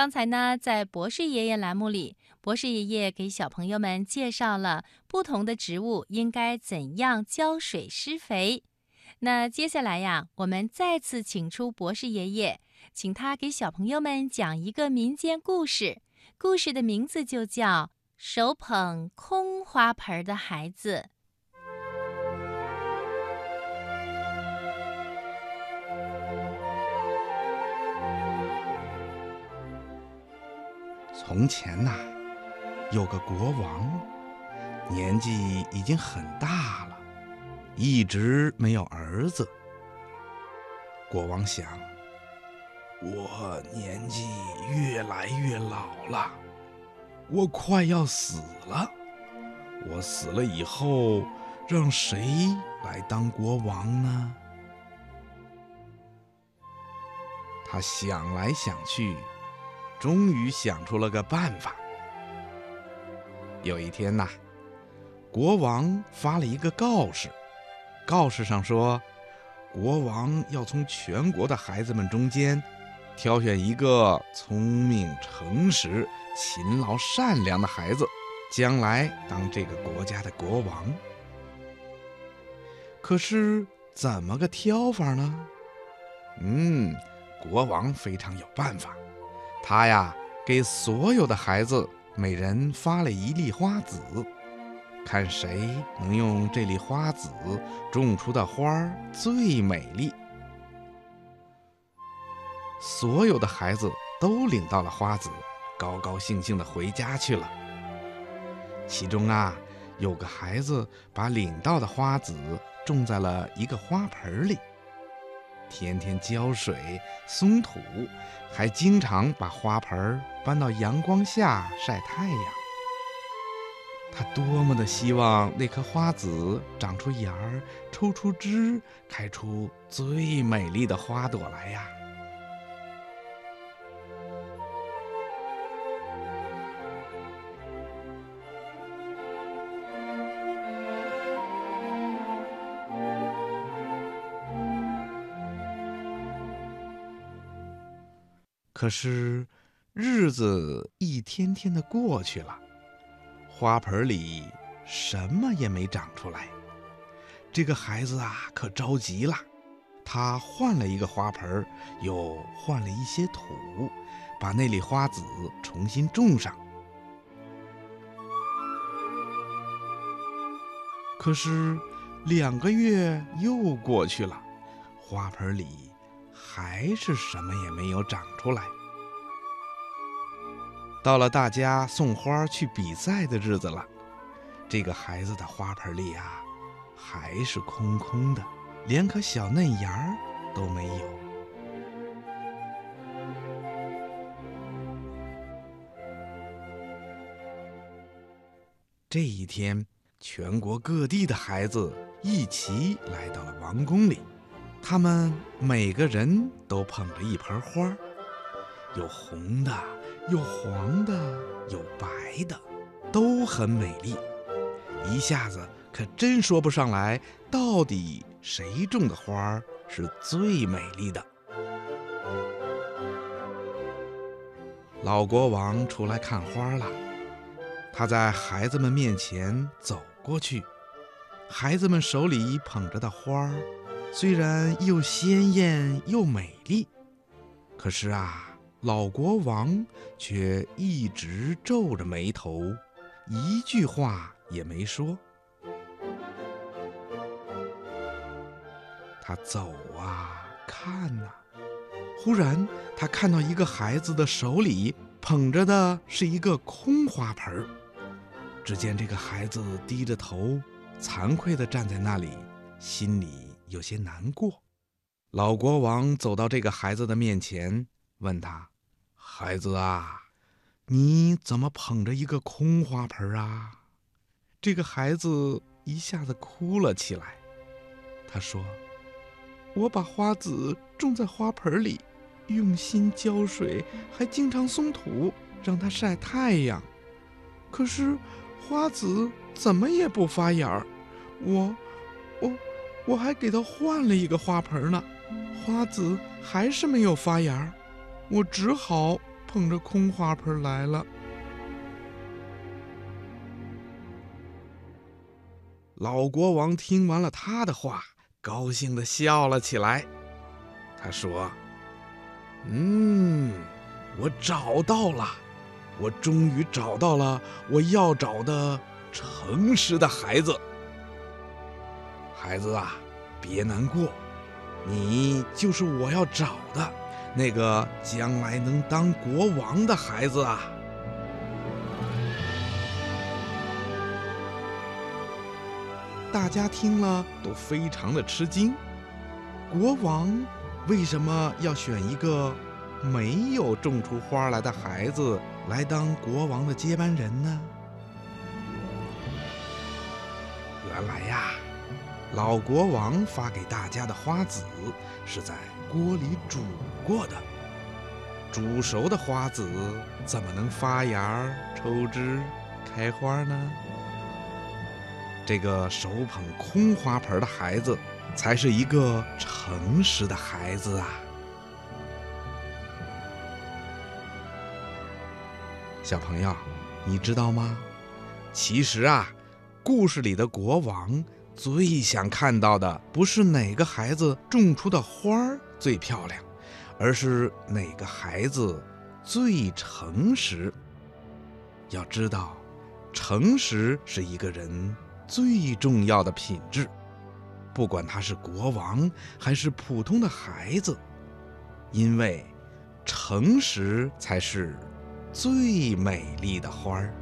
刚才呢，在博士爷爷栏目里，博士爷爷给小朋友们介绍了不同的植物应该怎样浇水施肥。那接下来呀，我们再次请出博士爷爷，请他给小朋友们讲一个民间故事。故事的名字就叫《手捧空花盆的孩子》。从前呐，有个国王，年纪已经很大了，一直没有儿子。国王想。我年纪越来越老了，我快要死了。我死了以后，让谁来当国王呢？他想来想去，终于想出了个办法。有一天呐，国王发了一个告示，告示上说，国王要从全国的孩子们中间。挑选一个聪明、诚实、勤劳、善良的孩子，将来当这个国家的国王。可是怎么个挑法呢？嗯，国王非常有办法。他呀，给所有的孩子每人发了一粒花籽，看谁能用这粒花籽种出的花儿最美丽。所有的孩子都领到了花籽，高高兴兴地回家去了。其中啊，有个孩子把领到的花籽种在了一个花盆里，天天浇水、松土，还经常把花盆搬到阳光下晒太阳。他多么的希望那颗花籽长出芽儿、抽出枝，开出最美丽的花朵来呀！可是，日子一天天的过去了，花盆里什么也没长出来。这个孩子啊，可着急了。他换了一个花盆，又换了一些土，把那粒花籽重新种上。可是，两个月又过去了，花盆里。还是什么也没有长出来。到了大家送花去比赛的日子了，这个孩子的花盆里啊，还是空空的，连颗小嫩芽儿都没有。这一天，全国各地的孩子一起来到了王宫里。他们每个人都捧着一盆花，有红的，有黄的，有白的，都很美丽。一下子可真说不上来，到底谁种的花是最美丽的。老国王出来看花了，他在孩子们面前走过去，孩子们手里捧着的花虽然又鲜艳又美丽，可是啊，老国王却一直皱着眉头，一句话也没说。他走啊，看呐，忽然他看到一个孩子的手里捧着的是一个空花盆儿。只见这个孩子低着头，惭愧地站在那里，心里。有些难过，老国王走到这个孩子的面前，问他：“孩子啊，你怎么捧着一个空花盆啊？”这个孩子一下子哭了起来。他说：“我把花籽种在花盆里，用心浇水，还经常松土，让它晒太阳。可是花籽怎么也不发芽儿，我，我。”还给他换了一个花盆呢，花籽还是没有发芽，我只好捧着空花盆来了。老国王听完了他的话，高兴的笑了起来。他说：“嗯，我找到了，我终于找到了我要找的诚实的孩子。孩子啊，别难过，你就是我要找的那个将来能当国王的孩子啊。”大家听了都非常的吃惊。国王为什么要选一个没有种出花来的孩子来当国王的接班人呢？原来呀，老国王发给大家的花籽是在锅里煮过的。煮熟的花籽怎么能发芽、抽枝、开花呢？这个手捧空花盆的孩子，才是一个诚实的孩子啊！小朋友，你知道吗？其实啊，故事里的国王最想看到的，不是哪个孩子种出的花儿最漂亮，而是哪个孩子最诚实。要知道，诚实是一个人。最重要的品质，不管他是国王还是普通的孩子，因为诚实才是最美丽的花儿。